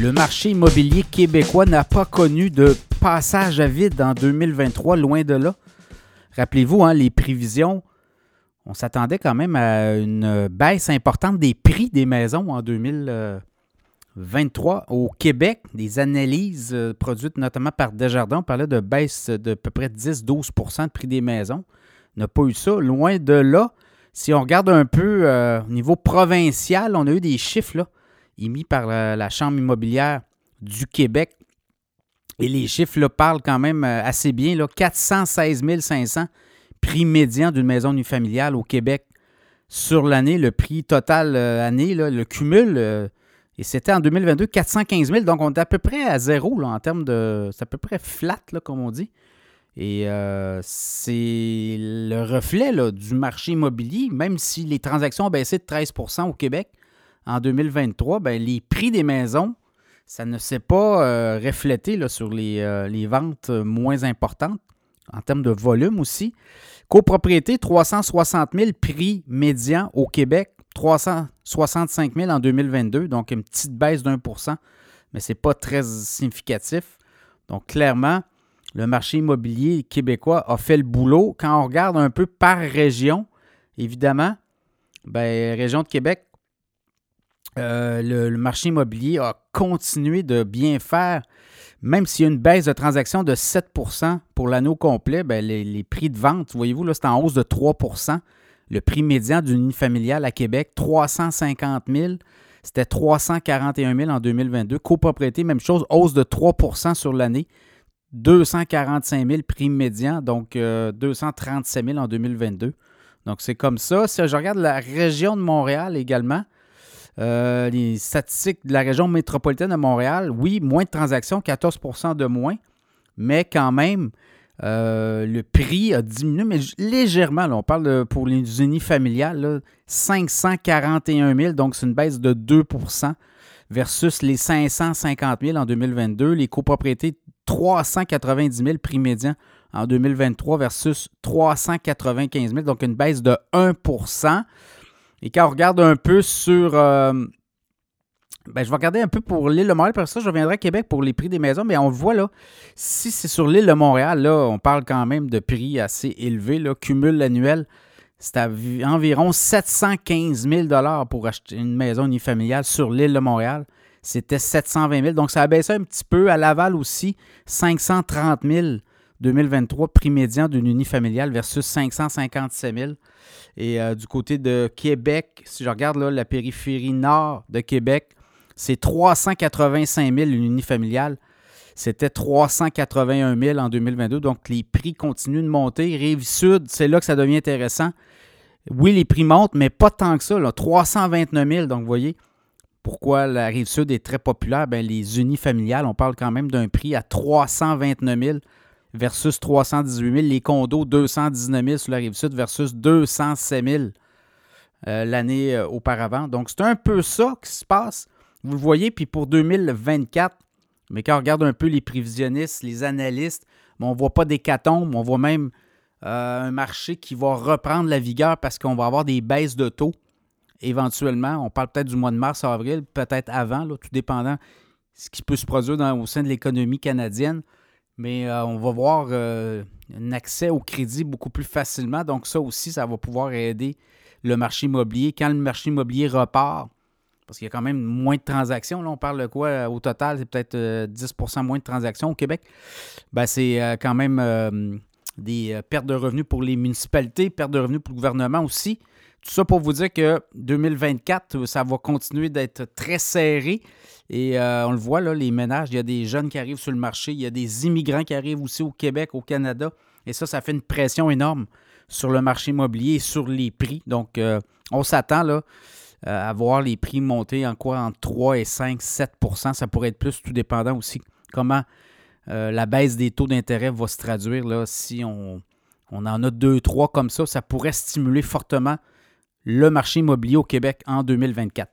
Le marché immobilier québécois n'a pas connu de passage à vide en 2023, loin de là. Rappelez-vous, hein, les prévisions, on s'attendait quand même à une baisse importante des prix des maisons en 2023 au Québec. Des analyses euh, produites notamment par Desjardins, on parlait de baisse de peu près 10-12% de prix des maisons. On n'a pas eu ça. Loin de là, si on regarde un peu euh, au niveau provincial, on a eu des chiffres là, émis par la, Chambre immobilière du Québec. Et les chiffres là, parlent quand même euh, assez bien. Là, 416 500 prix médian d'une maison unifamiliale au Québec sur l'année. Le prix total euh, année, le cumul, et c'était en 2022 415 000. Donc, on est à peu près à zéro là, en termes de. C'est à peu près flat, là, comme on dit. Et euh, c'est le reflet du marché immobilier, même si les transactions ont baissé de 13% au Québec en 2023, ben, les prix des maisons, ça ne s'est pas euh, reflété là, sur les, euh, les, ventes moins importantes, en termes de volume aussi. Copropriété, 360 000 prix médian au Québec, 365 000 en 2022, donc une petite baisse d'un pour cent, mais ce n'est pas très significatif. Donc clairement, le marché immobilier québécois a fait le boulot. Quand on regarde un peu par région, évidemment, ben, région de Québec, euh, le, marché immobilier a continué de bien faire. Même s'il y a une baisse de transactions de 7% pour l'anneau complet, ben, les, prix de vente, voyez-vous, là, c'est en hausse de 3% Le prix médian d'une unifamiliale à Québec, 350 000. C'était 341 000 en 2022. Copropriété, même chose, hausse de 3% sur l'année. 245 000 prix médian, donc 237 euh, 000 en 2022. Donc, c'est comme ça. Si je regarde la région de Montréal également, euh, les statistiques de la région métropolitaine de Montréal, oui, moins de transactions, 14% de moins, mais quand même, euh, le prix a diminué, mais légèrement. on parle pour les unifamiliales, 541 000, donc c'est une baisse de 2% versus les 550 000 en 2022. Les copropriétés 390 000 prix médian en 2023 versus 395 000, donc une baisse de 1 Et quand on regarde un peu sur. Euh, ben, je vais regarder un peu pour l'île de Montréal, pour ça, je reviendrai à Québec pour les prix des maisons, mais on voit là, si c'est sur l'île de Montréal, là, on parle quand même de prix assez élevés, là, cumul annuel, c'est à environ 715 000 pour acheter une maison unifamiliale sur l'île de Montréal c'était 720 000. Donc, ça a baissé un petit peu. À Laval aussi, 530 000 2023, prix médian d'une unifamiliale versus 557 000. Et euh, du côté de Québec, si je regarde la périphérie nord de Québec, c'est 385 000 une unifamiliale. C'était 381 000 en 2022. Donc, les prix continuent de monter. Rive-Sud, c'est là que ça devient intéressant. Oui, les prix montent, mais pas tant que ça. Là. 329 000. Donc, vous voyez, pourquoi la rive sud est très populaire? Bien, les unifamiliales, on parle quand même d'un prix à 329 000 versus 318 000. Les condos, 219 000 sur la rive sud versus 207 000 euh, l'année euh, auparavant. Donc, c'est un peu ça qui se passe. Vous le voyez, puis pour 2024, mais quand on regarde un peu les prévisionnistes, les analystes, on ne voit pas d'hécatombe, on voit même euh, un marché qui va reprendre la vigueur parce qu'on va avoir des baisses de taux éventuellement. On parle peut-être du mois de mars, avril, peut-être avant, tout dépendant ce qui peut se produire au sein de l'économie canadienne. Mais euh, on va voir euh, un accès au crédit beaucoup plus facilement. Donc ça aussi, ça va pouvoir aider le marché immobilier. Quand le marché immobilier repart, parce qu'il y a quand même moins de transactions, là on parle de quoi au total, c'est peut-être 10% euh, moins de transactions au Québec. Ben, c'est quand même des pertes de revenus pour les municipalités, pertes de revenus pour le gouvernement aussi. Tout ça pour vous dire que 2024, ça va continuer d'être très serré. Et euh, on le voit, là, les ménages, il y a des jeunes qui arrivent sur le marché, il y a des immigrants qui arrivent aussi au Québec, au Canada. Et ça, ça fait une pression énorme sur le marché immobilier et sur les prix. Donc, euh, on s'attend là, euh, à voir les prix monter en quoi entre 3 et 5, 7% Ça pourrait être plus, tout dépendant aussi comment la baisse des taux d'intérêt va se traduire. Si on, on en a deux, trois comme ça, ça pourrait stimuler fortement le marché immobilier au Québec en 2024.